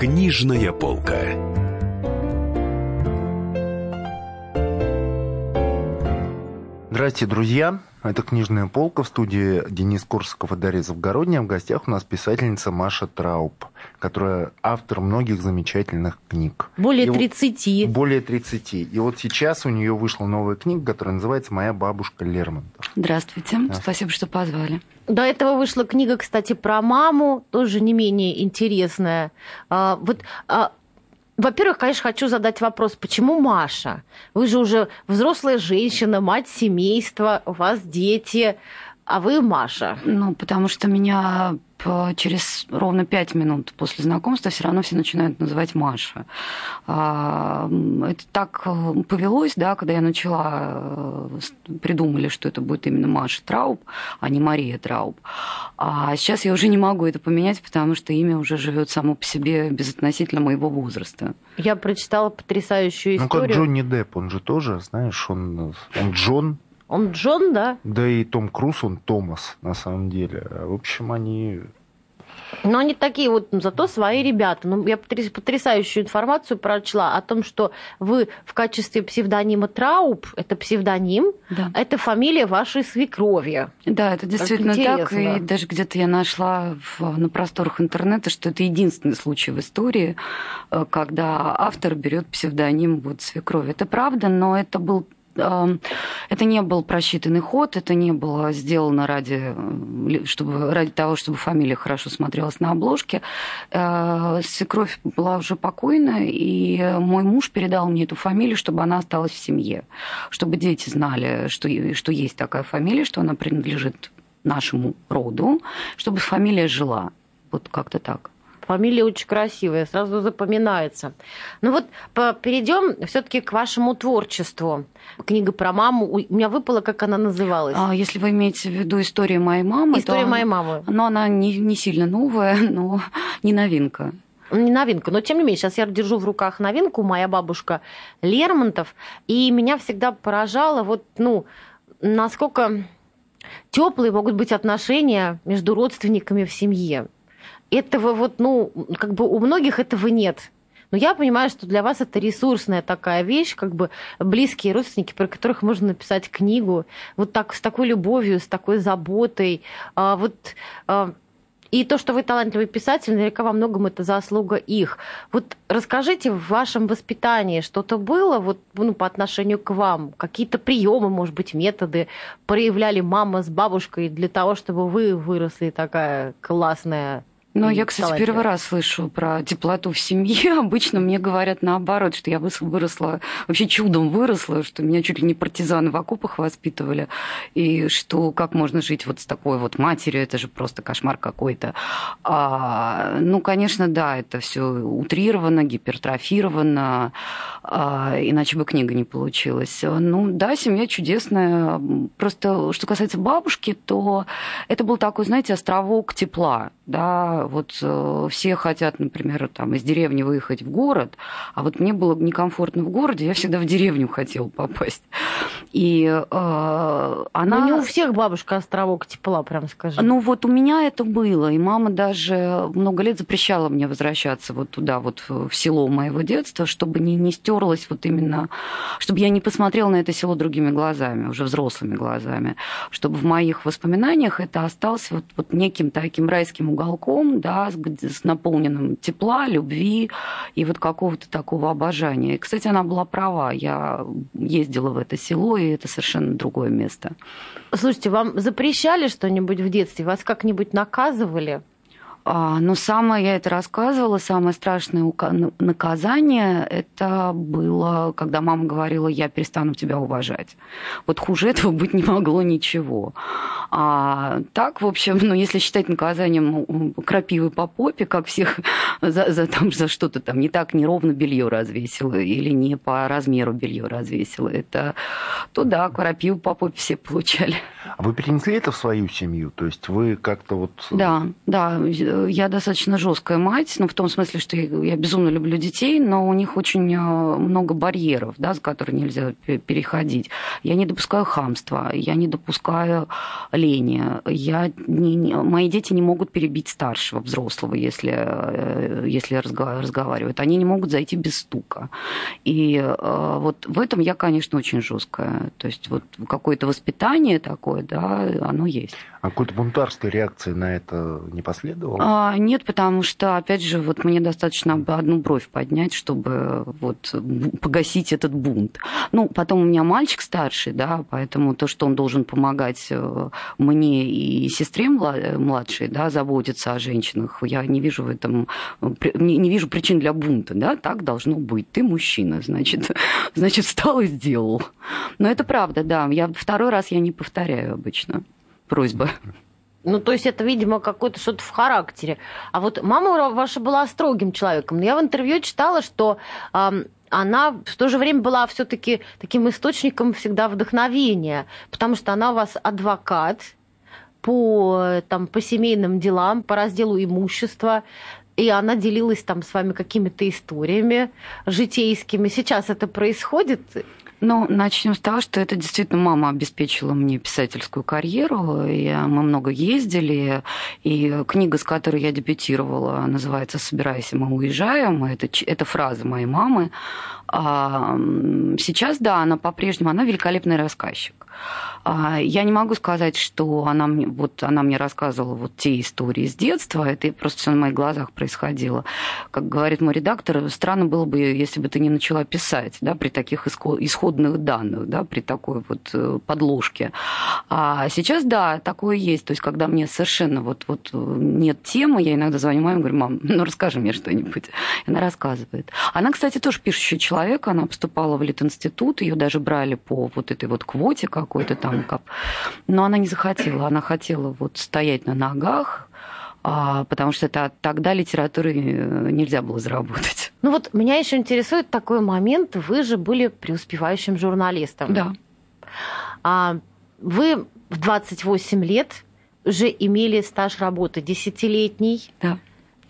Книжная полка. Здравствуйте, друзья. Это «Книжная полка» в студии Денис Корсаков и Дарья Завгородняя. В гостях у нас писательница Маша Трауб, которая автор многих замечательных книг. Более И вот- 30. Более 30. И вот сейчас у нее вышла новая книга, которая называется «Моя бабушка Лермонтов». Здравствуйте. Спасибо, что позвали. До этого вышла книга, кстати, про маму, тоже не менее интересная. А, вот, а, во-первых, конечно, хочу задать вопрос, почему Маша? Вы же уже взрослая женщина, мать семейства, у вас дети, а вы Маша. Ну, потому что меня через ровно пять минут после знакомства все равно все начинают называть Маша. Это так э, повелось, да, когда я начала, э, придумали, что это будет именно Маша Трауб, а не Мария Трауб. А сейчас я уже не могу это поменять, потому что имя уже живет само по себе безотносительно моего возраста. Я прочитала потрясающую Ну, как историю. Джонни Депп, он же тоже, знаешь, он, он Джон, Он Джон, да? да и Том Круз, он Томас, на самом деле. В общем, они... Но они такие вот, ну, зато свои ребята. Ну, я потряс- потрясающую информацию прочла о том, что вы в качестве псевдонима Трауб, это псевдоним, Да. это фамилия вашей свекрови. Да, это действительно так. интересно. И даже где-то я нашла в- на просторах интернета, что это единственный случай в истории, э, когда автор берет псевдоним вот свекрови. Это правда, но это был это не был просчитанный ход, это не было сделано ради, э, чтобы, ради того, чтобы фамилия хорошо смотрелась на обложке. Э, Свекровь была уже покойна, и мой муж передал мне эту фамилию, чтобы она осталась в семье, чтобы дети знали, что, что есть такая фамилия, что она принадлежит нашему роду, чтобы фамилия жила. Вот как-то так. Фамилия очень красивая, сразу запоминается. Ну вот перейдем все-таки к вашему творчеству. Книга про маму. У меня выпала, как она называлась. А если вы имеете в виду историю моей мамы, История то моей мамы. Ну, она не, не сильно новая, но не новинка. Не новинка, но тем не менее, сейчас я держу в руках новинку, моя бабушка Лермонтов, и меня всегда поражало, вот, ну, насколько теплые могут быть отношения между родственниками в семье. Этого вот, ну, как бы у многих этого нет. Но я понимаю, что для вас это ресурсная такая вещь, как бы близкие родственники, про которых можно написать книгу, вот так, с такой любовью, с такой заботой. А, вот а, и то, что вы талантливый писатель, наверняка во многом это заслуга их. Вот расскажите, в вашем воспитании что-то было вот, ну, по отношению к вам? Какие-то приемы, может быть, методы проявляли мама с бабушкой для того, чтобы вы выросли такая классная Но и я, кстати, первый раз слышу про теплоту в семье. Обычно мне говорят наоборот, что я выросла, вообще чудом выросла, что меня чуть ли не партизаны в окопах воспитывали, и что как можно жить вот с такой вот матерью, это же просто кошмар какой-то. А, ну, конечно, да, это все утрировано, гипертрофировано, а, иначе бы книга не получилась. Ну, да, семья чудесная. Просто, что касается бабушки, то это был такой, знаете, островок тепла, да, вот э, все хотят, например, там из деревни выехать в город, а вот мне было некомфортно в городе, я всегда в деревню хотела попасть. И э, она... Ну, не у всех бабушка островок тепла, прям скажи. Ну вот у меня это было, и мама даже много лет запрещала мне возвращаться вот туда, вот в в село моего детства, чтобы не, не стерлось вот именно, чтобы я не посмотрела на это село другими глазами, уже взрослыми глазами, чтобы в моих воспоминаниях это осталось вот, вот неким таким райским уголком, да, с, с наполненным тепла, любви и вот какого-то такого обожания. И, кстати, она была права, я ездила в это село, и это совершенно другое место. Слушайте, вам запрещали что-нибудь в детстве? Вас как-нибудь наказывали? А, Но самое, я это рассказывала, самое страшное наказание, это было, когда мама говорила, я перестану тебя уважать. Вот хуже этого быть не могло ничего. А так, в общем, ну, если считать наказанием крапивы по попе, как всех за, за, там, за что-то там не так неровно белье развесила или не по размеру белье развесила, это то да, крапиву по попе все получали. А вы перенесли это в свою семью? То есть вы как-то вот... Да, да. Я достаточно жесткая мать, ну, в том смысле, что я безумно люблю детей, но у них очень э, много барьеров, да, за которые нельзя переходить. Я не допускаю хамства, я не допускаю лени. Я не, не, мои дети не могут перебить старшего взрослого, если, э, если разговаривают. Они не могут зайти без стука. И вот в этом я, конечно, очень жесткая. То есть вот какое-то воспитание такое, да, оно есть. А какой-то бунтарской реакции на это не последовало? А, нет, потому что, опять же, вот мне достаточно одну бровь поднять, чтобы вот погасить этот бунт. Ну, потом у меня мальчик старший, да, поэтому то, что он должен помогать э, мне и сестре младшей, да, заботиться о женщинах, я не вижу в этом, не вижу причин для бунта, да, так должно быть. Ты мужчина, значит, значит, встал и сделал. Но это правда, да. Я второй раз я не повторяю обычно просьба. Ну, то есть это, видимо, какое-то что-то в характере. А вот мама ваша была строгим человеком. Но я в интервью читала, что э, она в то же время была все-таки таким источником всегда вдохновения, потому что она у вас адвокат по, там, по семейным делам, по разделу имущества, и она делилась там с вами какими-то историями житейскими. Сейчас это происходит? Ну, начнем с того, что это действительно мама обеспечила мне писательскую карьеру. И мы много ездили. И книга, с которой я дебютировала, называется «Собирайся, мы уезжаем». Это, это фраза моей мамы. А сейчас, да, она по-прежнему, она великолепный рассказчик. А, я не могу сказать, что она мне, вот она мне рассказывала вот те истории с детства, это просто все на моих глазах происходило. Как говорит мой редактор, странно было бы, если бы ты не начала писать, да, при таких исходных данных, да, при такой вот э, подложке. А сейчас, да, такое есть. То есть, когда мне совершенно вот, вот нет темы, я иногда звоню маме говорю, мам, ну расскажи мне что-нибудь. Она рассказывает. Она, кстати, тоже пишущий человек, она поступала в Литинститут, ее даже брали по вот этой вот квоте какой-то там. Но она не захотела. Она хотела вот стоять на ногах, а, потому что это, тогда литературы э, нельзя было заработать. Ну вот меня еще интересует такой момент. Вы же были преуспевающим журналистом. Да. А, вы в 28 лет уже имели стаж работы десятилетний. Да.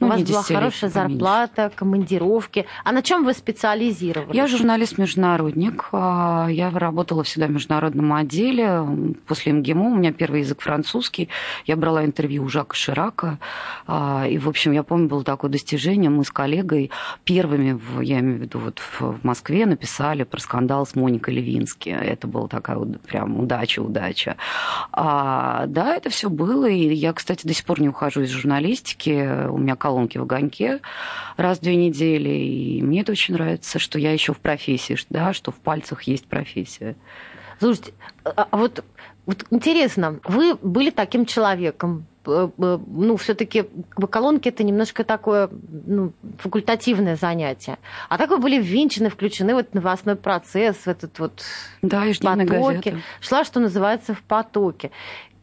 Ну, У вас была хорошая зарплата, командировки. А на чем вы специализировались? Я журналист-международник. А, я работала всегда в международном отделе. После МГИМО у меня первый язык французский. Я брала интервью у Жака Ширака. А, и, в общем, я помню, было такое достижение. Мы с коллегой первыми, я имею в виду, вот в Москве написали про скандал с Моникой Левински. Это была такая вот прям удача-удача. А, да, это все было. И я, кстати, до сих пор не ухожу из журналистики. У меня колонки в огоньке раз в две недели. И мне это очень нравится, что я еще в профессии, да, что в пальцах есть профессия. Слушайте, а, а вот, вот интересно, вы были таким человеком, ну, все-таки колонки это немножко такое ну, факультативное занятие. А так вы были ввинчены, включены в этот новостной процесс, в этот вот да, потоке. Шла, что называется, в потоке.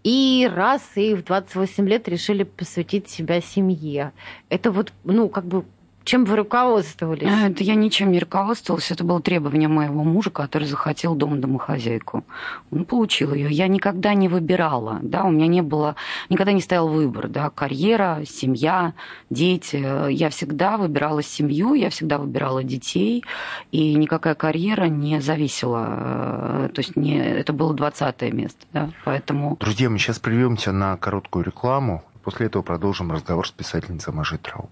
И раз, и в 28 лет решили посвятить себя семье. Это вот, ну, как бы чем вы руководствовались? Это я ничем не руководствовалась. Это было требование моего мужа, который захотел дом домохозяйку. Он получил ее. Я никогда не выбирала. Да, у меня не было, никогда не стоял выбор. Да, карьера, семья, дети. Я всегда выбирала семью, я всегда выбирала детей. И никакая карьера не зависела. То есть не, это было 20 место. Да, поэтому... Друзья, мы сейчас прервемся на короткую рекламу. После этого продолжим разговор с писательницей Мажей Трауб.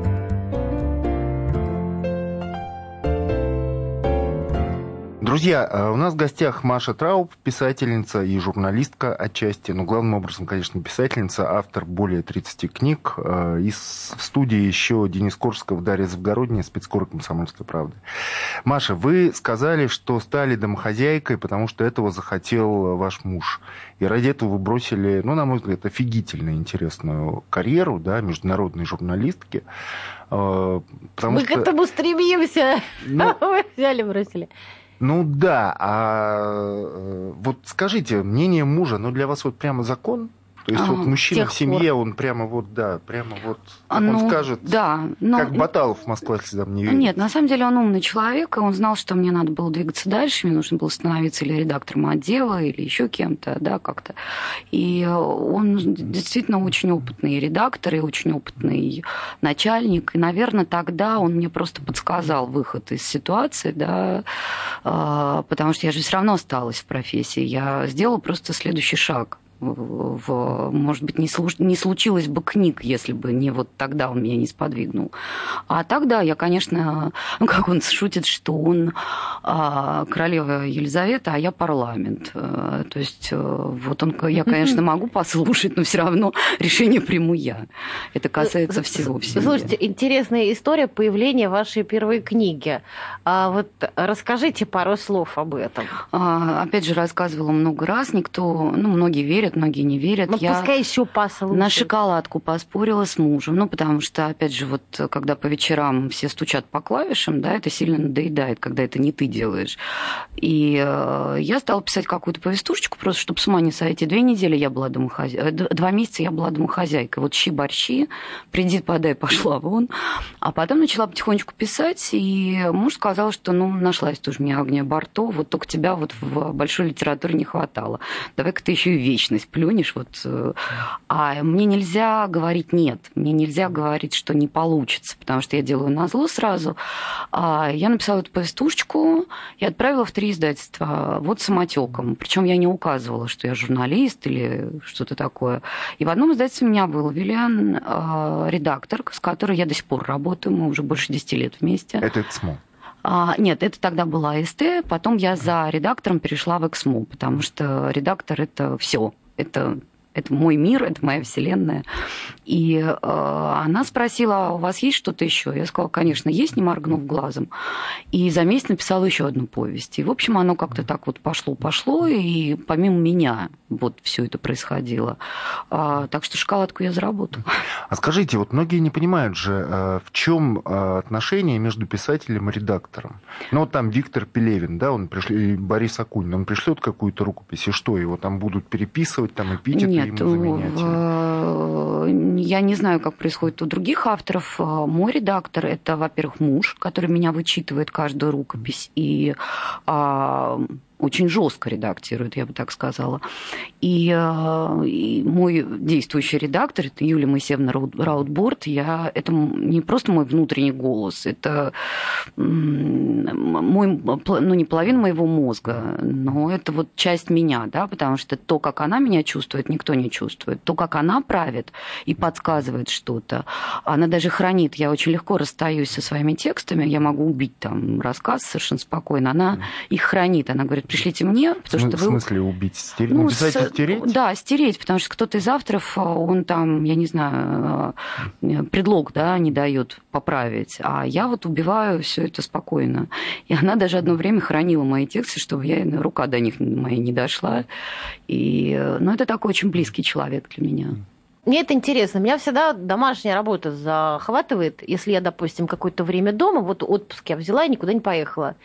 Друзья, э, у нас в гостях Маша Трауб, писательница и журналистка отчасти, но главным образом, конечно, писательница, автор более 30 книг. Э, и в студии еще Денис Корсков, Дарья Завгородняя, спецкор «Комсомольской правды». Маша, вы сказали, что стали домохозяйкой, потому что этого захотел ваш муж. И ради этого вы бросили, ну, на мой взгляд, офигительно интересную карьеру, да, международной журналистки. Э, потому Мы что... к этому стремимся. Ну, взяли, бросили. Ну да, а э, вот скажите, мнение мужа, ну для вас вот прямо закон? То есть а, вот мужчина в семье, пор. он прямо вот, да, прямо вот, как ну, он скажет, да, но... как Баталов в Москве всегда мне верит. Нет, на самом деле он умный человек, и он знал, что мне надо было двигаться дальше, мне нужно было становиться или редактором отдела, или еще кем-то, да, как-то. И он действительно очень опытный редактор и очень опытный начальник, и, наверное, тогда он мне просто подсказал выход из ситуации, да, а, потому что я же все равно осталась в профессии, я сделала просто следующий шаг в, может быть, не, служ, не случилось бы книг, если бы не вот тогда он меня не сподвигнул. А тогда я, конечно, ну, как он шутит, что он а, королева Елизавета, а я парламент. А, то есть э, вот он, я, конечно, могу послушать, но все равно решение приму я. Это касается всего в Слушайте, интересная история появления вашей первой книги. А вот расскажите пару слов об этом. А, опять же, рассказывала много раз, никто, ну, многие верят, верят, многие не верят. Ну, я пускай еще послушают. На шоколадку поспорила с мужем. Ну, потому что, опять же, вот когда по вечерам все стучат по клавишам, да, это сильно надоедает, когда это не ты делаешь. И э, я стала писать какую-то повестушечку, просто чтобы с ума не сойти. Две недели я была домохозяйкой, э, два месяца я была домохозяйкой. Вот щи-борщи, приди, подай, пошла вон. А потом начала потихонечку писать, и муж сказал, что, ну, нашлась тоже мне Агния Барто, вот только тебя вот в большой литературе не хватало. Давай-ка ты еще и вечность есть плюнешь. Вот, э, а мне нельзя говорить нет, мне нельзя говорить, что не получится, потому что я делаю на зло сразу. А я написала эту повестушечку и отправила в три издательства вот самотеком. Причем я не указывала, что я журналист или что-то такое. И в одном издательстве меня выловили э, редактор, с которой я до сих пор работаю, мы уже больше 10 лет вместе. Это СМО. А, нет, это тогда была АСТ, потом я за редактором перешла в Эксмо, потому что редактор это все это это мой мир, это моя вселенная. И э, она спросила, а у вас есть что-то еще? Я сказала, конечно, есть, не моргнув глазом. И за месяц написала еще одну повесть. И, в общем, оно как-то так вот пошло-пошло, и помимо меня вот все это происходило. А, так что шоколадку я заработала. А скажите, вот многие не понимают же, э, в чем э, отношение между писателем и редактором? Ну, вот там Виктор Пелевин, да, он пришли, Борис Акунин, он пришлет какую-то рукопись, и что, его там будут переписывать, там эпитеты Нет, ему заменять? В... Я не знаю, как происходит у других авторов. Мой редактор – это, во-первых, муж, который меня вычитывает каждую рукопись, и а, очень жестко редактирует, я бы так сказала. И, э, и мой действующий редактор, это Юлия Моисеевна Раутборд, я, это не просто мой внутренний голос, это мой, ну, не половина моего мозга, но это вот часть меня, да, потому что то, как она меня чувствует, никто не чувствует. То, как она правит и подсказывает что-то, она даже хранит. Я очень легко расстаюсь со своими текстами, я могу убить там рассказ совершенно спокойно. Она их хранит. Она говорит, пришлите мне, потому что вы... В смысле убить? Стереть? Ну, Написать с... стереть? Да, стереть, потому что кто-то из авторов, а, он там, я не знаю, а, предлог, да, не дает поправить. А я вот убиваю все это спокойно. И она даже одно время хранила мои тексты, чтобы я, рука до них моя не дошла. И, ну, это такой очень близкий человек для меня. Мне это интересно. Меня всегда домашняя работа захватывает. Если я, допустим, какое-то время дома, вот отпуск я взяла и никуда не поехала.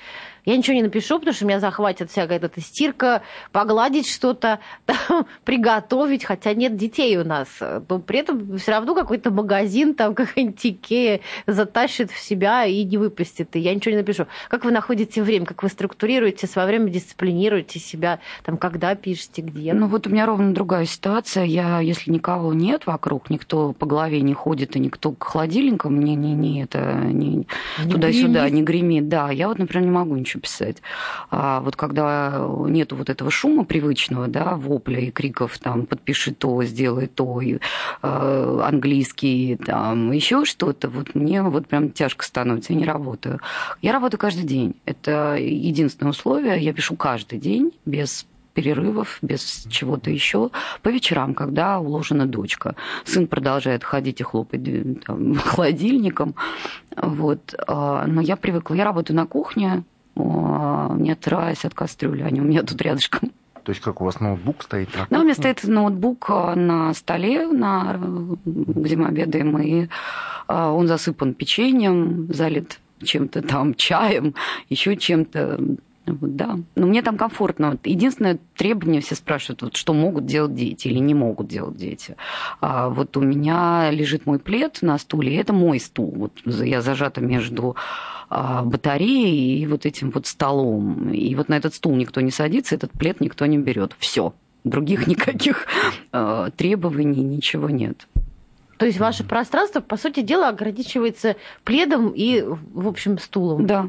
Я ничего не напишу, потому что меня захватит всякая эта стирка, погладить что-то, приготовить, хотя нет детей у нас. Но при этом все равно какой-то магазин, там какая-нибудь Икея затащит в себя и не выпустит. И я ничего не напишу. Как вы находите время, как вы структурируете свое время, дисциплинируете себя, там, когда пишете, где? Ну вот у меня ровно другая ситуация. Я, если никого нет вокруг, никто по голове не ходит, и никто к холодильникам мне не, не, это, не, туда-сюда не гремит, да, я вот, например, не могу ничего еще писать. А вот когда нету вот этого шума привычного, да, вопля и криков, там, подпиши то, сделай то, и, э, английский, там, еще что-то, вот мне вот прям тяжко становится, я не работаю. Я работаю каждый день. Это единственное условие. Я пишу каждый день без перерывов, без чего-то еще, по вечерам, когда уложена дочка. Сын продолжает ходить и хлопать там, холодильником. Вот. А, но я привыкла. Я работаю на кухне, а, не отрываясь от кастрюли. Они у меня тут рядышком. То есть как у вас ноутбук стоит? На да, у меня стоит ноутбук а, на столе, на, где мы обедаем, и он засыпан печеньем, залит чем-то там, чаем, еще чем-то. Вот, да. Но мне там комфортно. Единственное требование все спрашивают, вот, что могут делать дети или не могут делать дети. А вот у меня лежит мой плед на стуле, и это мой стул. Вот я зажата между а, батареей и вот этим вот столом. И вот на этот стул никто не садится, этот плед никто не берет. Все. Других никаких э, требований, ничего нет. То есть ваше пространство, по сути дела, ограничивается пледом и, в общем, стулом. Да.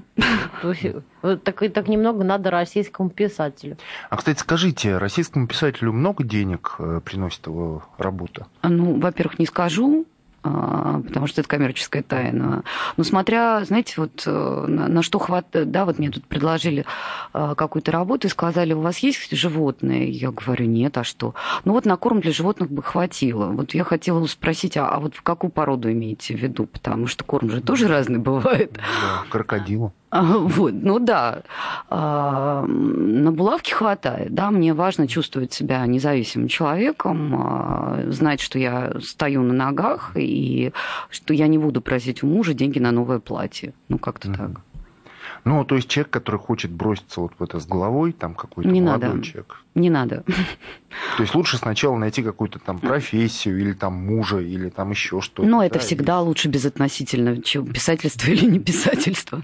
То есть так, так немного надо российскому писателю. А, кстати, скажите, российскому писателю много денег э, приносит его работа? Ну, во-первых, не скажу. А, потому что это коммерческая тайна. Но смотря, знаете, вот э, на, на что хватает, да, вот мне тут предложили э, какую-то работу и сказали, у вас есть животные? Я говорю, нет, а что? Ну вот на корм для животных бы хватило. Вот я хотела спросить, а, а вот какую породу имеете в виду? Потому что корм же тоже разный бывает. Да, крокодилу. А, вот, ну да, а, на булавке хватает, да, мне важно чувствовать себя независимым человеком, а, знать, что я стою на ногах и что я не буду просить у мужа деньги на новое платье, ну как-то mm-hmm. так. Ну, то есть человек, который хочет броситься вот в это с головой, там какой-то не молодой надо. человек. Не надо. То есть лучше сначала найти какую-то там профессию или там мужа или там еще что-то. Но ну, это да, всегда и... лучше безотносительно, чем писательство или не писательство.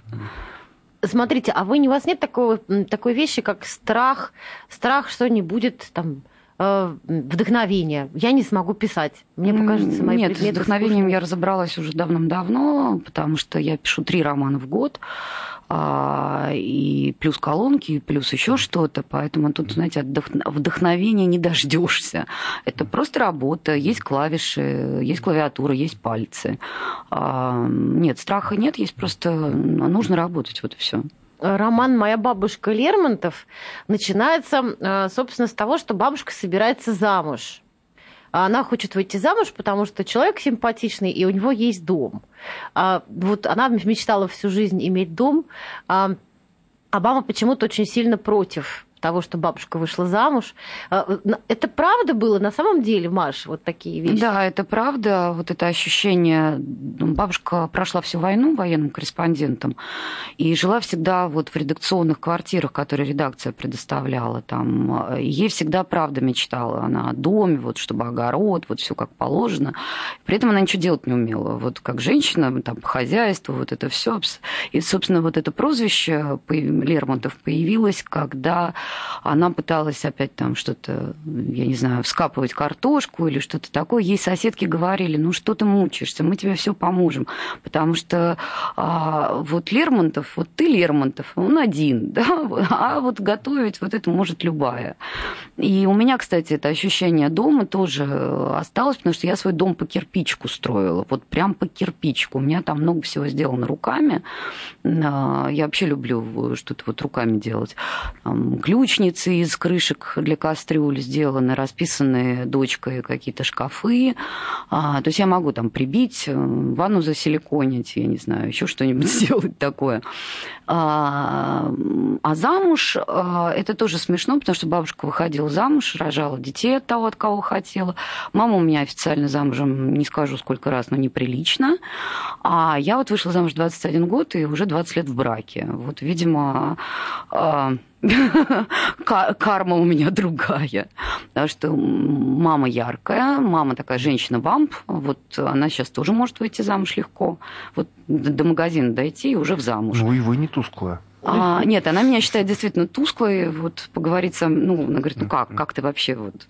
Смотрите, а вы, у вас нет такого, такой вещи, как страх, страх, что не будет там э, вдохновения. Я не смогу писать. Мне покажется, мои Нет, с вдохновением скучные. я разобралась уже давным-давно, потому что я пишу три романа в год. А, и плюс колонки, и плюс еще что-то. Поэтому тут, знаете, вдохновения не дождешься. Это просто работа, есть клавиши, есть клавиатура, есть пальцы. А, нет, страха нет, есть просто нужно работать, вот и все роман «Моя бабушка Лермонтов» начинается, а, собственно, с того, что бабушка собирается замуж. А она хочет выйти замуж, потому что человек симпатичный, и у него есть дом. А, вот она мечтала всю жизнь иметь дом, а, а мама почему-то очень сильно против того, что бабушка вышла замуж. А, это правда было на самом деле, Маш, вот такие вещи? Да, это правда. Вот это ощущение... Ну, бабушка прошла всю войну военным корреспондентом и жила всегда вот в редакционных квартирах, которые редакция предоставляла. Там. Ей всегда правда мечтала. Она о доме, вот, чтобы огород, вот все как положено. При этом она ничего делать не умела. Вот как женщина, там, по хозяйству, вот это все. И, собственно, вот это прозвище Лермонтов появилось, когда она пыталась опять там что-то, я не знаю, вскапывать картошку или что-то такое. Ей соседки говорили, ну что ты мучаешься, мы тебе все поможем. Потому что а, вот Лермонтов, вот ты Лермонтов, он один, да, а вот готовить вот это может любая. И у меня, кстати, это ощущение дома тоже осталось, потому что я свой дом по кирпичку строила, вот прям по кирпичку. У меня там много всего сделано руками. А, я вообще люблю что-то вот руками делать. Ключ ключницы из крышек для кастрюль сделаны, расписанные дочкой какие-то шкафы. А, то есть я могу там прибить, э, ванну засиликонить, я не знаю, еще что-нибудь сделать такое. А, а замуж а, это тоже смешно, потому что бабушка выходила замуж, рожала детей от того, от кого хотела. Мама у меня официально замужем, не скажу сколько раз, но неприлично. А я вот вышла замуж 21 год и уже 20 лет в браке. Вот, видимо, а, карма у меня другая. Потому что мама яркая, мама такая женщина-вамп, вот она сейчас тоже может выйти замуж легко. Вот до магазина дойти и уже в замуж. Ну и вы не тусклая. А, нет, она меня считает действительно тусклой. Вот поговорить со мной, ну, она говорит, ну как, как ты вообще вот,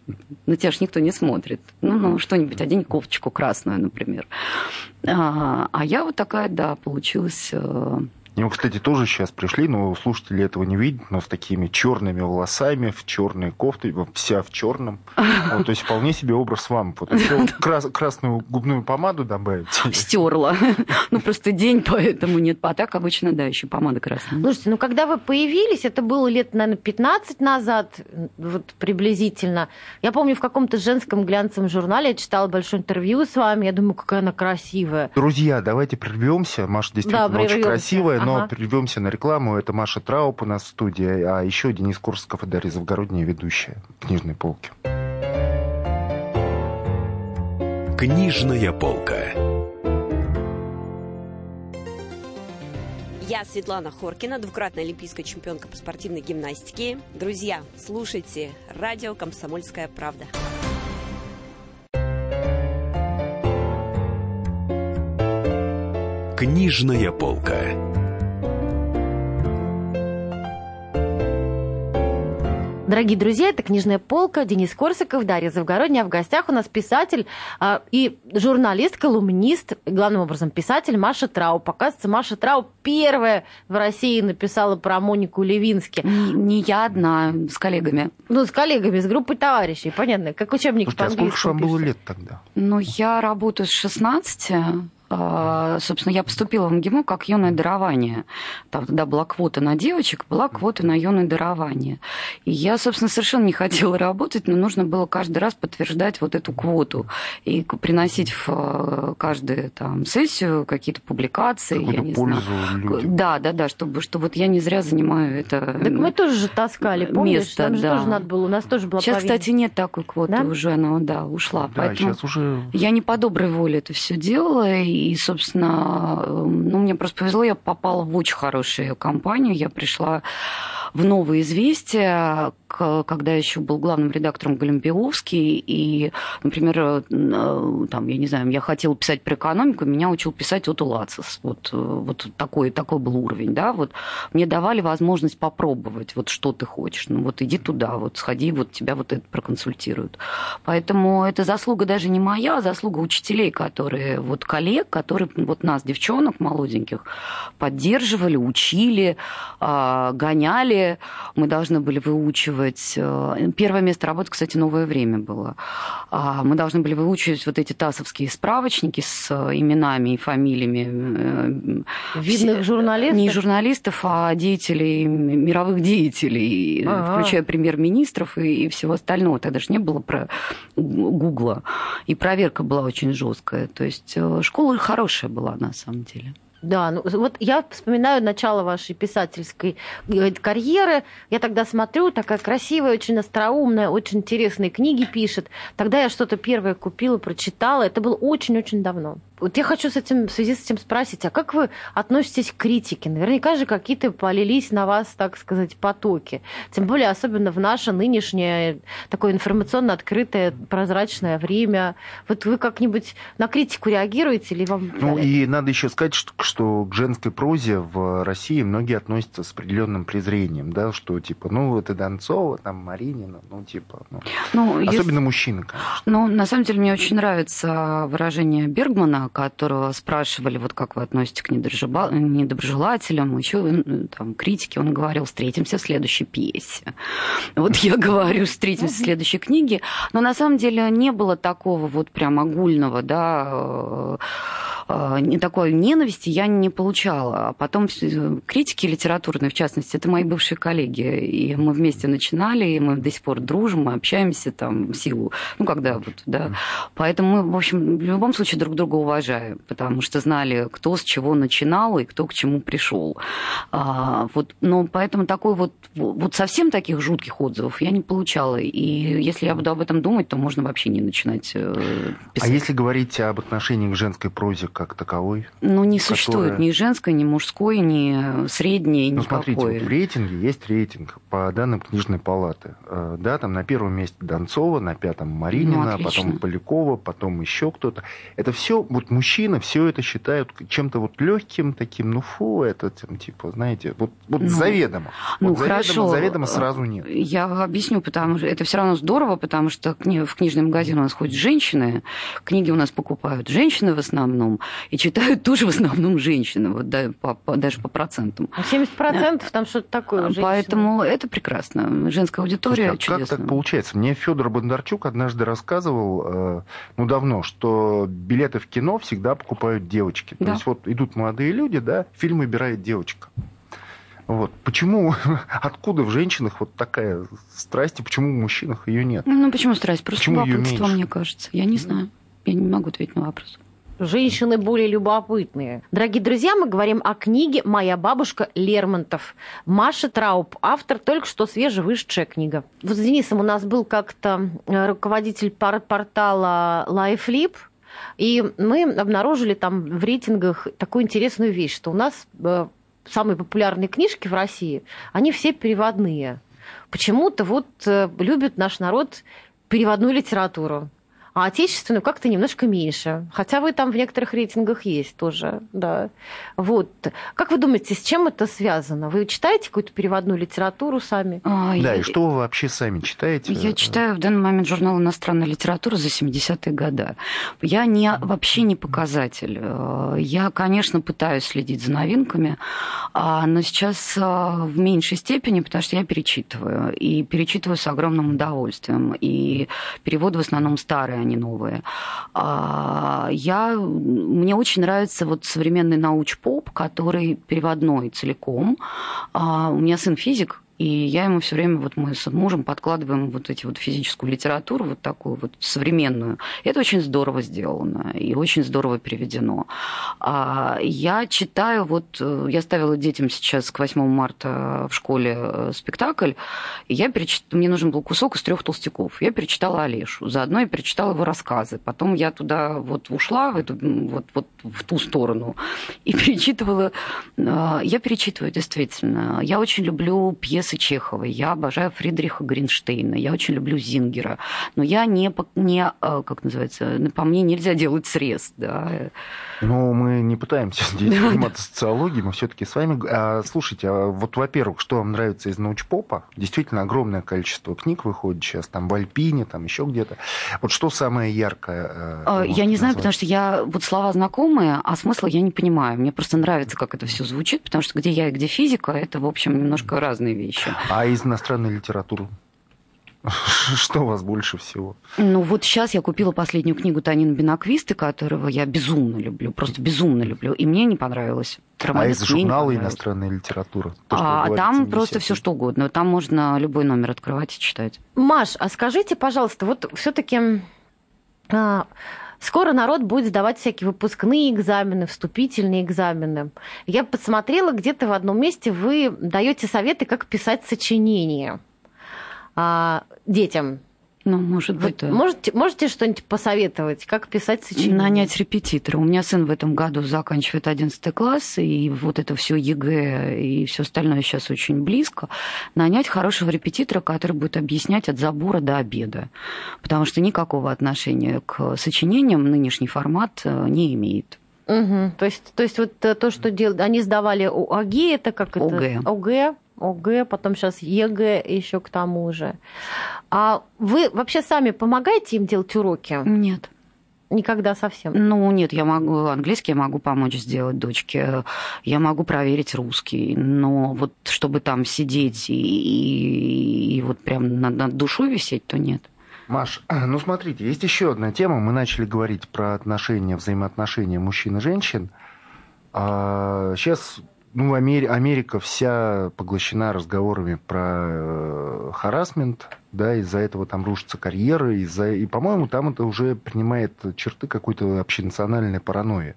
на тебя же никто не смотрит. Ну, ну что-нибудь, одень кофточку красную, например. А, а я вот такая, да, получилась Него, кстати, тоже сейчас пришли, но слушатели этого не видят, но с такими черными волосами, в черной кофте, вся в черном. Вот, то есть вполне себе образ вам. Вот, еще крас, красную губную помаду добавить. Стерла. Ну, просто день, поэтому нет. А так обычно, да, еще помада красная. Слушайте, ну когда вы появились, это было лет, наверное, 15 назад, вот приблизительно. Я помню, в каком-то женском глянцевом журнале я читала большое интервью с вами. Я думаю, какая она красивая. Друзья, давайте прервемся. Маша действительно Да, очень красивая, но Ага. прервемся на рекламу. Это Маша Трауп у нас в студии, а еще Денис Курсков и Дарья Завгородняя, ведущая книжной полки. Книжная полка. Я Светлана Хоркина, двукратная олимпийская чемпионка по спортивной гимнастике. Друзья, слушайте радио «Комсомольская правда». Книжная полка. Дорогие друзья, это «Книжная полка», Денис Корсаков, Дарья Завгородняя. А в гостях у нас писатель а, и журналист, колумнист, главным образом писатель Маша Трауп. Оказывается, Маша Трауп первая в России написала про Монику Левински. Не, не я одна, с коллегами. Ну, с коллегами, с группой товарищей, понятно, как учебник Слушайте, а сколько же вам было лет тогда? Ну, я работаю с 16. А, Собственно, я поступила в МГИМО как юное дарование. Там тогда была квота на девочек, была квота на юное дарование. И я, собственно, совершенно не хотела работать, но нужно было каждый раз подтверждать вот эту квоту и приносить в э, каждую там сессию какие-то публикации, я не пользу знаю. людям. Да, да, да, чтобы что вот я не зря занимаю это Так мы тоже же таскали, помнишь? Место, Там же да. тоже надо было, у нас тоже была Сейчас, повинность. кстати, нет такой квоты Да? уже, она, да, ушла. Да, Поэтому сейчас уже... я не по доброй воле это все делала, и, собственно, эм, ну, мне просто повезло, я попала в очень хорошую компанию, я пришла в «Новые известия», к- когда еще был главным редактором Голембиовский, и, например, э, там, я не знаю, я хотела писать про экономику, меня учил писать Отто Лацис. Вот, э, вот такой, такой был уровень, да, вот мне давали возможность попробовать, вот что ты хочешь, ну вот иди туда, вот сходи, вот тебя вот это проконсультируют. Поэтому это заслуга даже не моя, а заслуга учителей, которые, вот коллег, которые вот нас, девчонок молоденьких, поддерживали, учили, а, Мы должны были выучивать... э, Первое место работы, кстати, «Новое время» было. А, Мы должны были выучивать вот эти тасовские справочники с э, именами и фамилиями э, Видных все- журналистов? Не журналистов, а деятелей, мировых деятелей, Ага. включая премьер-министров и, и всего остального. Тогда же не было про Гугла. И проверка была очень жесткая. То есть школа хорошая была на самом деле. Да, ну вот я вспоминаю начало вашей писательской э, карьеры. Я тогда смотрю, такая красивая, очень остроумная, очень интересные книги пишет. Тогда я что-то первое купила, прочитала. Это было очень-очень давно. Вот я хочу с этим, в связи с этим спросить, а как вы относитесь к критике? Наверняка же какие-то полились на вас, так сказать, потоки. Тем более, особенно в наше нынешнее такое информационно открытое, прозрачное время. Вот вы как-нибудь на критику реагируете или вам... Ну и надо еще сказать, что, что к женской прозе в России многие относятся с определенным презрением, да, что типа, ну это Донцова, там Маринина, ну типа, ну, Ну, если- особенно мужчины, конечно. Ну, на самом деле, мне очень нравится выражение Бергмана, которого спрашивали, вот как вы относитесь к недорожеба- недоброжелателям, еще там критике. Он говорил, встретимся в следующей пьесе. Вот я говорю, встретимся в следующей книге. Но на самом деле не было такого вот прям огульного, да, не такой ненависти я не получала. А потом э, критики литературные, в частности, это мои бывшие коллеги. И мы вместе начинали, и мы до сих пор дружим, мы общаемся там в силу, ну, когда вот, да. Поэтому мы, в общем, в любом случае друг друга уважаем, потому что знали, кто с чего начинал и кто к чему пришел. А, вот, но поэтому такой вот, вот совсем таких жутких отзывов я не получала. И если я буду об этом думать, то можно вообще не начинать э, А писать. если говорить об отношении к женской прозе как таковой? Ну, не которая- существует ни женской, ни мужской, ни средней, Ну, никакой. смотрите, вот в рейтинге есть рейтинг по данным книжной палаты. Э, Да, там на первом месте Донцова, на пятом Маринина, Ну, потом Полякова, потом еще кто-то. Это все, вот мужчины все это считают чем-то вот легким таким, ну фу, это там, типа, знаете, вот, вот Ну, заведомо. ну, вот заведомо, хорошо. заведомо сразу нет. Я объясню, потому что это все равно здорово, потому что в книжный магазин у нас ходят женщины, книги у нас покупают женщины в основном, и читают тоже в основном женщины, вот да, по, по, даже по процентам. 70% а там что-то такое уже. Поэтому это прекрасно. Женская аудитория Слушайте, а как так получается? Мне Федор Бондарчук однажды рассказывал, э, ну давно, что билеты в кино всегда покупают девочки. Да. То есть вот идут молодые люди, да, фильм выбирает девочка. Вот. Почему, откуда в женщинах вот такая страсть, и почему в мужчинах ее нет? Ну, почему страсть? Просто почему любопытство, мне кажется. Я не знаю. Я не могу ответить на вопрос. Женщины более любопытные. Дорогие друзья, мы говорим о книге «Моя бабушка Лермонтов». Маша Трауб, автор, только что свежевышедшая книга. Вот с Денисом у нас был как-то э, руководитель портала LifeLib, и мы обнаружили там в рейтингах такую интересную вещь, что у нас э, самые популярные книжки в России, они все переводные. Почему-то вот э, любит наш народ переводную литературу а отечественную как-то немножко меньше. Хотя вы там в некоторых рейтингах есть тоже, да. Вот. Как вы думаете, с чем это связано? Вы читаете какую-то переводную литературу сами? А, да, я... и что вы вообще сами читаете? Я читаю в данный момент журнал иностранной литературы за 70-е годы. Я не, вообще не показатель. Э, я, конечно, пытаюсь следить за новинками, а, но сейчас э, в меньшей степени, потому что я перечитываю. И перечитываю с огромным удовольствием. И переводы в основном старые, они новые. А, я, мне очень нравится вот современный науч-поп, который переводной целиком. А, у меня сын физик, и я ему все время, вот мы с мужем подкладываем вот эти вот физическую литературу, вот такую вот современную. И это очень здорово сделано и очень здорово переведено. А я читаю, вот я ставила детям сейчас к 8 марта в школе э, спектакль, и я перечит... мне нужен был кусок из трех толстяков. Я перечитала Олешу, заодно я перечитала его рассказы. Потом я туда вот ушла, в, эту, вот, вот в ту сторону, и перечитывала. Э, я перечитываю, действительно. Я очень люблю пьесы пьесы Чехова, я обожаю Фридриха Гринштейна, я очень люблю Зингера, но я не, не э, как называется, по мне нельзя делать срез, да. Ну, мы не пытаемся здесь заниматься социологией, мы все-таки с вами. А, слушайте, а вот, во-первых, что вам нравится из научпопа? Действительно, огромное количество книг выходит сейчас, там в Альпине, там еще где-то. Вот что самое яркое? Э, а, я не знаю, потому что я вот слова знакомые, а смысла я не понимаю. Мне просто нравится, как это все звучит, потому что где я и где физика, это, в общем, немножко разные вещи вещи. А из иностранной литературы? Что у вас больше всего? Ну, вот сейчас я купила последнюю книгу Танина Биноквисты, которого я безумно люблю, просто безумно люблю, и мне не понравилось. а из журнала иностранная литература? То, а там просто все что угодно. Там можно любой номер открывать и читать. Маш, а скажите, пожалуйста, вот все-таки а, Скоро народ будет сдавать всякие выпускные экзамены, вступительные экзамены. Я посмотрела, где-то в одном месте вы даете советы, как писать сочинение а, детям. Ну, может быть, да. Можете, можете что-нибудь посоветовать, как писать сочинение? Нанять репетитора. У меня сын в этом году заканчивает 11 класс, и вот это все ЕГЭ и все остальное сейчас очень близко. Нанять хорошего репетитора, который будет объяснять от забора до обеда. Потому что никакого отношения к сочинениям нынешний формат э, не имеет. Угу. То есть, то есть вот э, то, что делают, они сдавали ОГЭ, это как это? ОГЭ. ОГЭ, потом сейчас ЕГЭ еще к тому же. А вы вообще сами помогаете им делать уроки? Нет. Никогда совсем? Ну, нет, я могу, английский я могу помочь сделать дочке, я могу проверить русский, но вот чтобы там сидеть и, и, и вот прям над, над душой висеть, то нет. Маш, ну смотрите, есть еще одна тема. Мы начали говорить про отношения, взаимоотношения мужчин и женщин. А сейчас ну, Америка вся поглощена разговорами про э, харасмент, да, из-за этого там рушатся карьеры, из-за... и, по-моему, там это уже принимает черты какой-то общенациональной паранойи.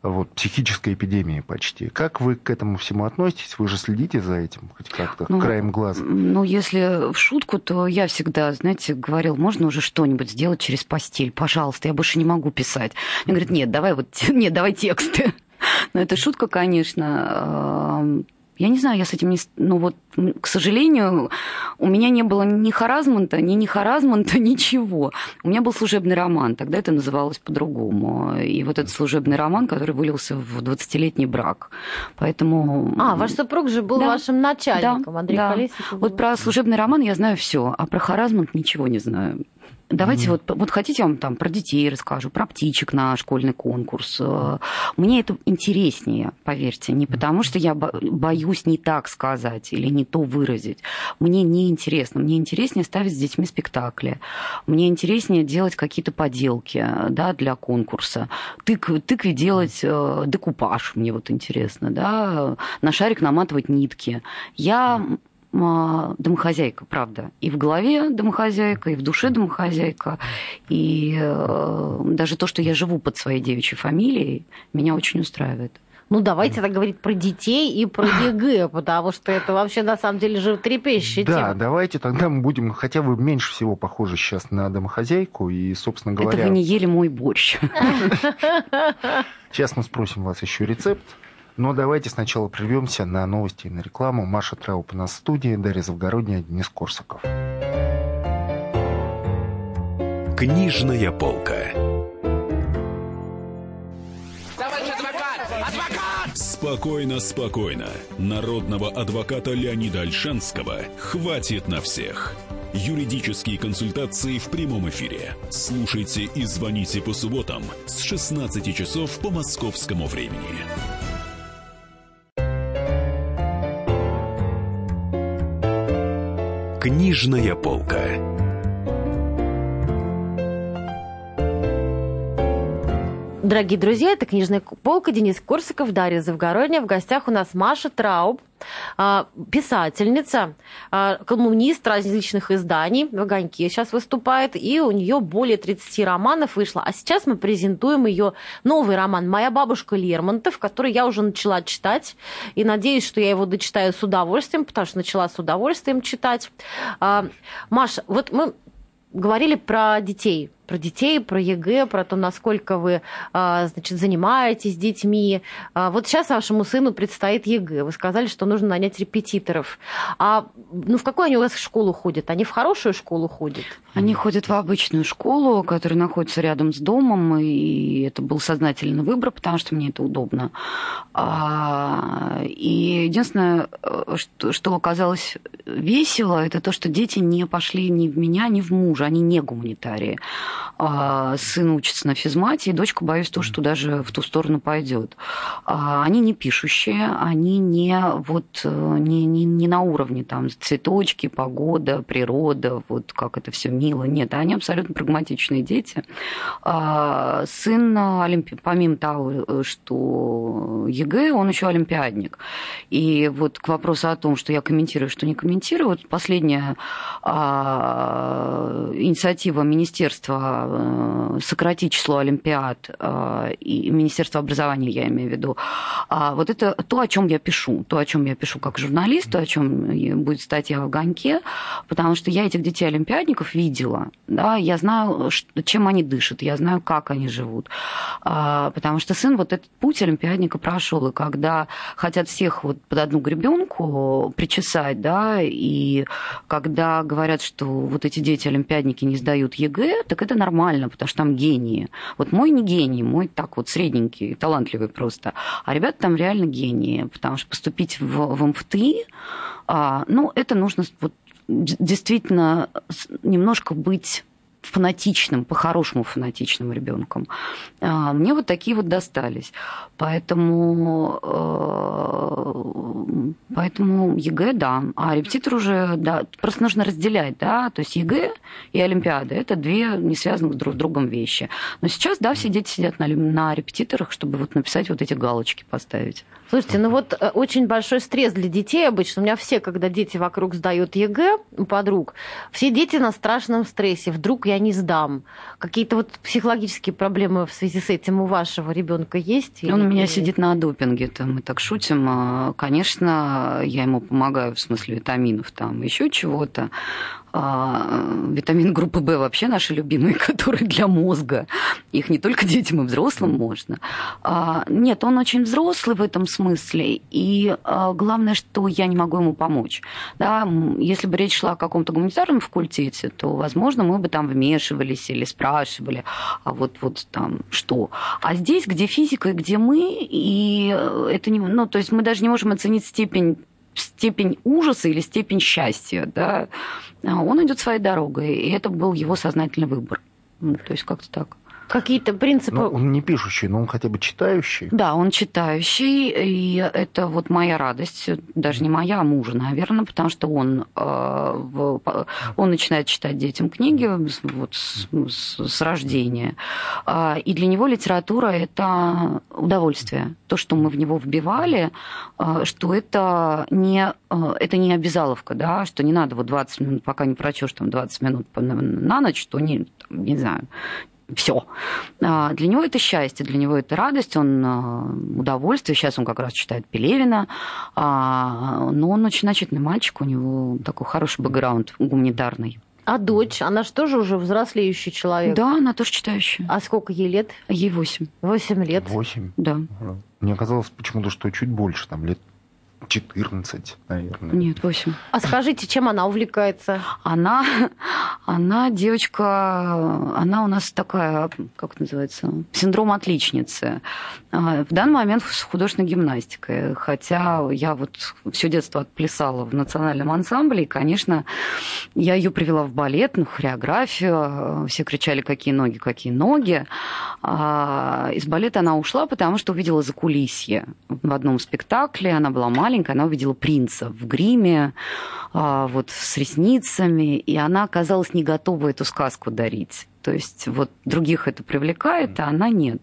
Вот, психической эпидемии почти. Как вы к этому всему относитесь? Вы же следите за этим хоть как-то, ну, краем глаза? Ну, если в шутку, то я всегда, знаете, говорил, можно уже что-нибудь сделать через постель, пожалуйста, я больше не могу писать. Мне говорят, нет, давай вот, нет, давай тексты. Но это шутка, конечно. Я не знаю, я с этим не... Ну вот, к сожалению, у меня не было ни харазмента, ни не харазмента, ничего. У меня был служебный роман, тогда это называлось по-другому. И вот этот служебный роман, который вылился в 20-летний брак. Поэтому... А, ваш супруг же был да. вашим начальником, да, Андрей да. Колесников. Вот про служебный роман я знаю все, а про харазмент ничего не знаю. Давайте mm. вот, вот хотите, я вам там про детей расскажу, про птичек на школьный конкурс. Мне это интереснее, поверьте, не потому что я боюсь не так сказать или не то выразить. Мне не интересно. Мне интереснее ставить с детьми спектакли. Мне интереснее делать какие-то поделки да, для конкурса. Тык, тыкве делать э, декупаж, мне вот интересно. Да? На шарик наматывать нитки. Я а, домохозяйка, правда. И в голове домохозяйка, и в душе домохозяйка. И э, даже то, что я живу под своей девичьей фамилией, меня очень устраивает. Ну, давайте тогда говорить про детей и про ЕГЭ, потому что это вообще на самом деле животрепещущая да, тема. Да, давайте тогда мы будем, хотя вы меньше всего похожи сейчас на домохозяйку, и, собственно говоря... Это вы не ели мой борщ. Сейчас мы спросим вас еще рецепт. Но давайте сначала прервемся на новости и на рекламу. Маша Трауп в студии, Дарья Завгородняя, Денис Корсаков. Книжная полка. Спокойно, спокойно. Народного адвоката Леонида Альшанского хватит на всех. Юридические консультации в прямом эфире. Слушайте и звоните по субботам с 16 часов по московскому времени. Книжная полка. Дорогие друзья, это «Книжная полка», Денис Корсаков, Дарья Завгородняя. В гостях у нас Маша Трауб, а, писательница, а, колумнист различных изданий, в «Огоньке» сейчас выступает, и у нее более 30 романов вышло. А сейчас мы презентуем ее новый роман «Моя бабушка Лермонтов», который я уже начала читать, и надеюсь, что я его дочитаю с удовольствием, потому что начала с удовольствием читать. А, Маша, вот мы говорили про детей, про детей, про ЕГЭ, про то, насколько вы а, значит, занимаетесь детьми. А, вот сейчас вашему сыну предстоит ЕГЭ. Вы сказали, что нужно нанять репетиторов. А ну, в какую они у вас школу ходят? Они в хорошую школу ходят? Они ходят в обычную школу, которая находится рядом с домом, и это был сознательный выбор, потому что мне это удобно. А, и единственное, что оказалось весело, это то, что дети не пошли ни в меня, ни в мужа, они не гуманитарии. А, сын учится на физмате, и дочка, боюсь, то, что даже в ту сторону пойдет. А, они не пишущие, они не, вот, э, не, не, не на уровне там, цветочки, погода, природа, вот как это все мило. Нет, они абсолютно прагматичные дети. А, сын, олимпи... помимо того, что ЕГЭ, он еще олимпиадник. И вот к вопросу о том, что я комментирую, что не комментирую, вот последняя инициатива Министерства Э, сократить число олимпиад э, и Министерство образования, я имею в виду. А вот это то, о чем я пишу, то, о чем я пишу как журналист, то, о чем будет статья в огоньке, потому что я этих детей олимпиадников видела, да, я знаю, чем они дышат, я знаю, как они живут, а, потому что сын вот этот путь олимпиадника прошел, и когда хотят всех вот под одну гребенку причесать, да, и когда говорят, что вот эти дети олимпиадники не сдают ЕГЭ, так это нормально потому что там гении. Вот мой не гений, мой так вот средненький, талантливый просто. А ребята там реально гении, потому что поступить в, в МФТИ, а, ну, это нужно вот действительно немножко быть фанатичным, по-хорошему фанатичным ребенком. А, мне вот такие вот достались. Поэтому, э, поэтому ЕГЭ, да. А репетитор уже, да, просто нужно разделять, да, то есть ЕГЭ и Олимпиада – это две не связанных друг с другом вещи. Но сейчас, да, все дети сидят на, на репетиторах, чтобы вот написать вот эти галочки поставить. Слушайте, ну вот э, очень большой стресс для детей обычно. У меня все, когда дети вокруг сдают ЕГЭ у подруг, все дети на страшном стрессе. Вдруг я не сдам. Какие-то вот психологические проблемы в связи с этим у вашего ребенка есть? Он у меня сидит на допинге, -то, мы так шутим. А, конечно, я ему помогаю в смысле витаминов, там еще чего-то. А, витамин группы В вообще наши любимые, которые для мозга. Их не только детям и взрослым можно. А, нет, он очень взрослый в этом смысле. И а, главное, что я не могу ему помочь. Да, если бы речь шла о каком-то гуманитарном факультете, то, возможно, мы бы там вмешивались или спрашивали, а вот, вот там что. А здесь, где физика и где мы, и это не... Ну, то есть мы даже не можем оценить степень степень ужаса или степень счастья, да, а он идет своей дорогой, и это был его сознательный выбор. Ну, то есть как-то так. Какие-то принципы... Ну, он не пишущий, но он хотя бы читающий. Да, он читающий, и это вот моя радость, даже не моя, а мужа, наверное, потому что он, э, он начинает читать детям книги вот с, с, рождения, а, и для него литература – это удовольствие. То, что мы в него вбивали, э, что это не, э, это не обязаловка, да, что не надо вот 20 минут, пока не прочешь там 20 минут на ночь, что не, не знаю, все. А, для него это счастье, для него это радость, он а, удовольствие. Сейчас он как раз читает Пелевина, а, но он очень начитанный мальчик, у него такой хороший бэкграунд гуманитарный. А дочь, она же тоже уже взрослеющий человек. Да, она тоже читающая. А сколько ей лет? Ей восемь. Восемь лет. Восемь? Да. Мне казалось почему-то, что чуть больше, там лет 14, наверное. Нет, 8. А скажите, чем она увлекается? Она, она девочка, она у нас такая, как это называется, синдром отличницы. А, в данный момент с художественной гимнастикой. Хотя я вот все детство отплясала в национальном ансамбле, и, конечно, я ее привела в балет, ну, хореографию. Все кричали, какие ноги, какие ноги. А из балета она ушла, потому что увидела закулисье в одном спектакле. Она была маленькая маленькая, она увидела принца в гриме, а, вот с ресницами, и она оказалась не готова эту сказку дарить. То есть вот других это привлекает, а она нет.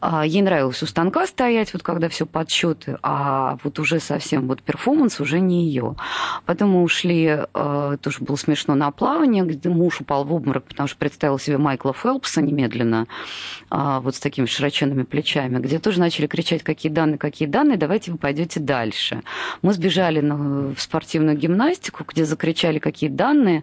А, ей нравилось у станка стоять, вот когда все подсчеты, а вот уже совсем вот перформанс уже не ее. Потом мы ушли, а, тоже было смешно, на плавание, где муж упал в обморок, потому что представил себе Майкла Фелпса немедленно, а, вот с такими широченными плечами, где тоже начали кричать, какие данные, какие данные, давайте вы пойдете дальше. Мы сбежали на, в спортивную гимнастику, где закричали, какие данные.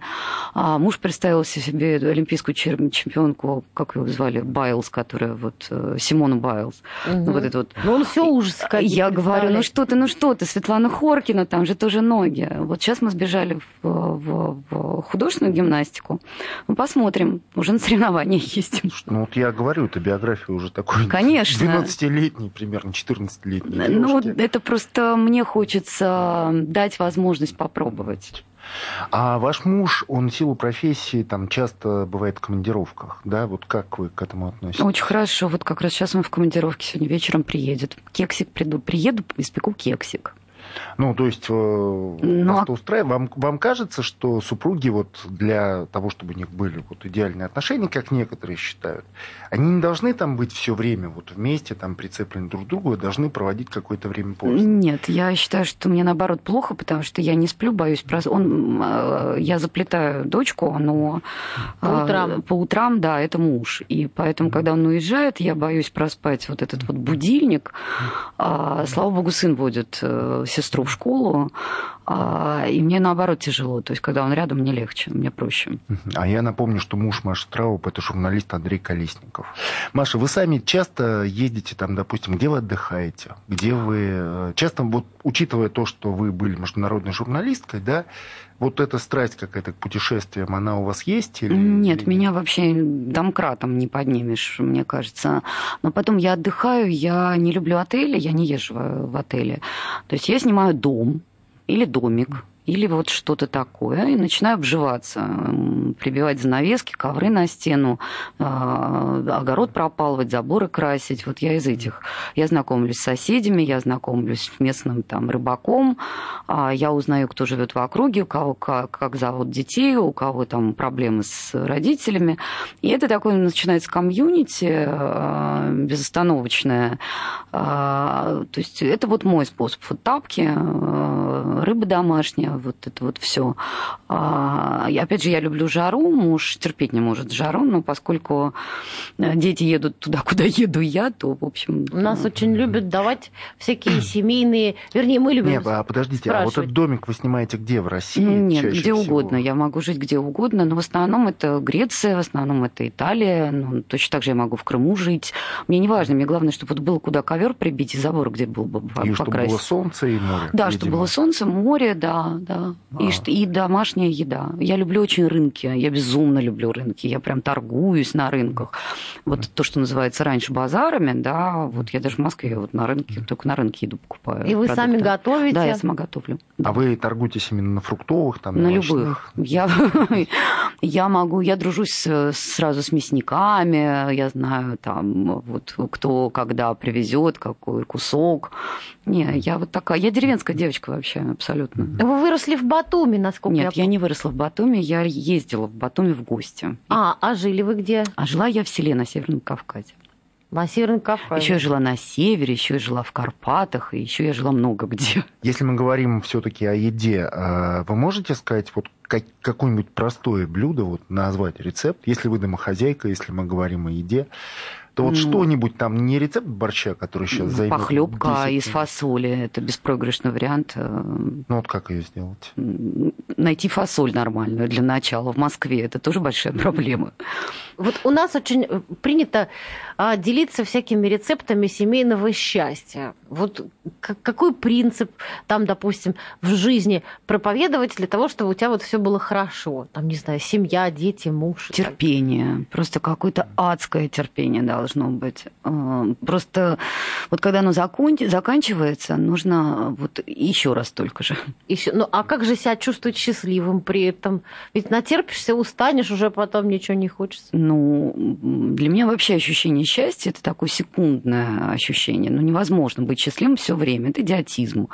Муж представил себе олимпийскую чемпионку, как ее звали, Байлз, которая вот э, Симона Байлз. Угу. Вот это вот. Ну, он все ужас Я говорю, ну что ты, ну что ты, Светлана Хоркина, там же тоже ноги. Вот сейчас мы сбежали в, в, в художественную гимнастику. Ну, посмотрим, уже на соревнования ездим. Ну, вот я говорю, это биография уже такой Конечно. 12-летней, примерно 14-летней Ну, это просто мне хочется дать возможность попробовать. А ваш муж, он в силу профессии там часто бывает в командировках, да? Вот как вы к этому относитесь? Очень хорошо. Вот как раз сейчас он в командировке сегодня вечером приедет. Кексик приду, приеду, испеку кексик. Ну, то есть, э, ну, а... устраивает. Вам, вам кажется, что супруги вот для того, чтобы у них были вот идеальные отношения, как некоторые считают, они не должны там быть все время вот вместе, там прицеплены друг к другу, а должны проводить какое-то время позже? Нет, я считаю, что мне наоборот плохо, потому что я не сплю, боюсь. Он, э, я заплетаю дочку, но по э, утрам. по утрам, да, это муж. И поэтому, когда он уезжает, я боюсь проспать вот этот вот будильник. А, слава богу, сын водит сестру в школу, а, и мне наоборот тяжело. То есть, когда он рядом, мне легче, мне проще. А я напомню, что муж Маши Трауп – это журналист Андрей Колесников. Маша, вы сами часто ездите там, допустим, где вы отдыхаете? Где вы... Э, часто, вот, учитывая то, что вы были международной журналисткой, да, вот эта страсть какая-то к путешествиям, она у вас есть? Или... Нет, меня вообще домкратом не поднимешь, мне кажется. Но потом я отдыхаю, я не люблю отели, я не езжу в отели. То есть я снимаю дом или домик или вот что-то такое, и начинаю обживаться, прибивать занавески, ковры на стену, а, огород пропалывать, заборы красить. Вот я из этих. Я знакомлюсь с соседями, я знакомлюсь с местным там рыбаком, а, я узнаю, кто живет в округе, у кого как, как зовут детей, у кого там проблемы с родителями. И это такое начинается комьюнити а, безостановочное. То есть это вот мой способ. Вот тапки, рыба домашняя, вот это вот все. А, опять же, я люблю жару, муж терпеть не может жару, но поскольку э, дети едут туда, куда еду я, то, в общем... У нас очень любят давать всякие семейные... Вернее, мы любим Нет, а подождите, а вот этот домик вы снимаете где, в России? Нет, где всего? угодно. Я могу жить где угодно, но в основном это Греция, в основном это Италия, ну, точно так же я могу в Крыму жить. Мне не важно, мне главное, чтобы вот было куда ковер прибить и забор где был бы И чтобы было солнце и море. Да, видимо. чтобы было солнце, море, да. Да. А. И, и домашняя еда. Я люблю очень рынки. Я безумно люблю рынки. Я прям торгуюсь на рынках. Вот то, что называется раньше базарами, да, вот я даже в Москве вот на рынке, только на рынке еду покупаю. И вы продукты. сами готовите? Да, я сама готовлю. А вы торгуетесь именно на фруктовых, там, На любых. Я, я могу, я дружусь сразу с мясниками, я знаю там вот кто когда привезет какой кусок. Не, я вот такая, я деревенская девочка вообще абсолютно. Вы выросли в Батуми, насколько Нет, я я не выросла в Батуми, я ездила в Батуми в гости. А, а жили вы где? А жила я в селе на Северном Кавказе. На Северном Кавказе. Еще я жила на севере, еще я жила в Карпатах, и еще я жила много где. Если мы говорим все-таки о еде, э, вы можете сказать вот как- какое-нибудь простое блюдо, вот назвать рецепт, если вы домохозяйка, если мы говорим о еде, то вот Ну. что-нибудь там, не рецепт борща, который сейчас займет Похлебка 10 из фасоли, это беспроигрышный вариант. э, Ну вот как ее сделать? Найти фасоль нормальную для начала в Москве, это тоже большая проблема. Вот у нас очень э, принято а, делиться всякими рецептами семейного счастья. Вот к- какой принцип там, допустим, в жизни проповедовать для того, чтобы у тебя вот все было хорошо? Там, не знаю, семья, дети, муж. и так Терпение, просто какое-то адское терпение должно быть. Э, Просто вот когда оно закон- заканчивается, нужно вот еще раз только же. Ещё- ну, а как же себя чувствовать счастливым при этом? Ведь натерпишься, устанешь, уже потом ничего не хочется. Ну, для меня вообще ощущение счастья это такое секундное ощущение. Ну, невозможно быть счастливым все время. Это идиотизм.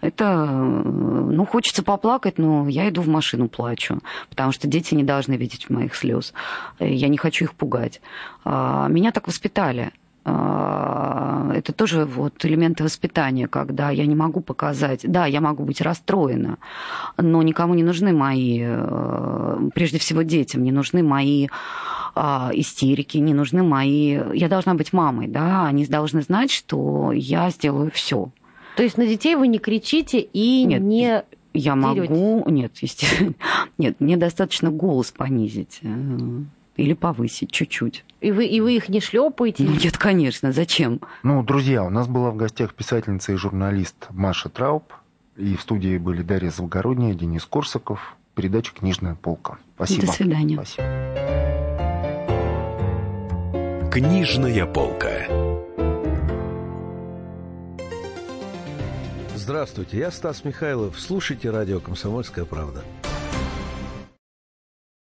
Это, э, ну, хочется поплакать, но я иду в машину, плачу. Потому что дети не должны видеть моих слез. Я не хочу их пугать. А, Меня так воспитали. А, Это тоже вот элементы воспитания, когда я не могу показать, да, я могу быть расстроена, но никому не нужны мои, э, прежде всего детям, не нужны мои а, истерики, не нужны мои... Я должна быть мамой, да, они должны знать, что я сделаю все. То есть на детей вы не кричите и Нет, не... Я Дерётесь? могу... Нет, естественно. Нет, мне достаточно голос понизить. э, Или повысить чуть-чуть. И вы, и вы их не шлепаете. Ну, нет, конечно, зачем? Ну, друзья, у нас была в гостях писательница и журналист Маша Трауб. И в студии были Дарья Завгородняя, Денис Корсаков. Передача «Книжная полка». Спасибо. До свидания. Спасибо. Книжная полка. Здравствуйте, я Стас Михайлов. Слушайте радио «Комсомольская правда».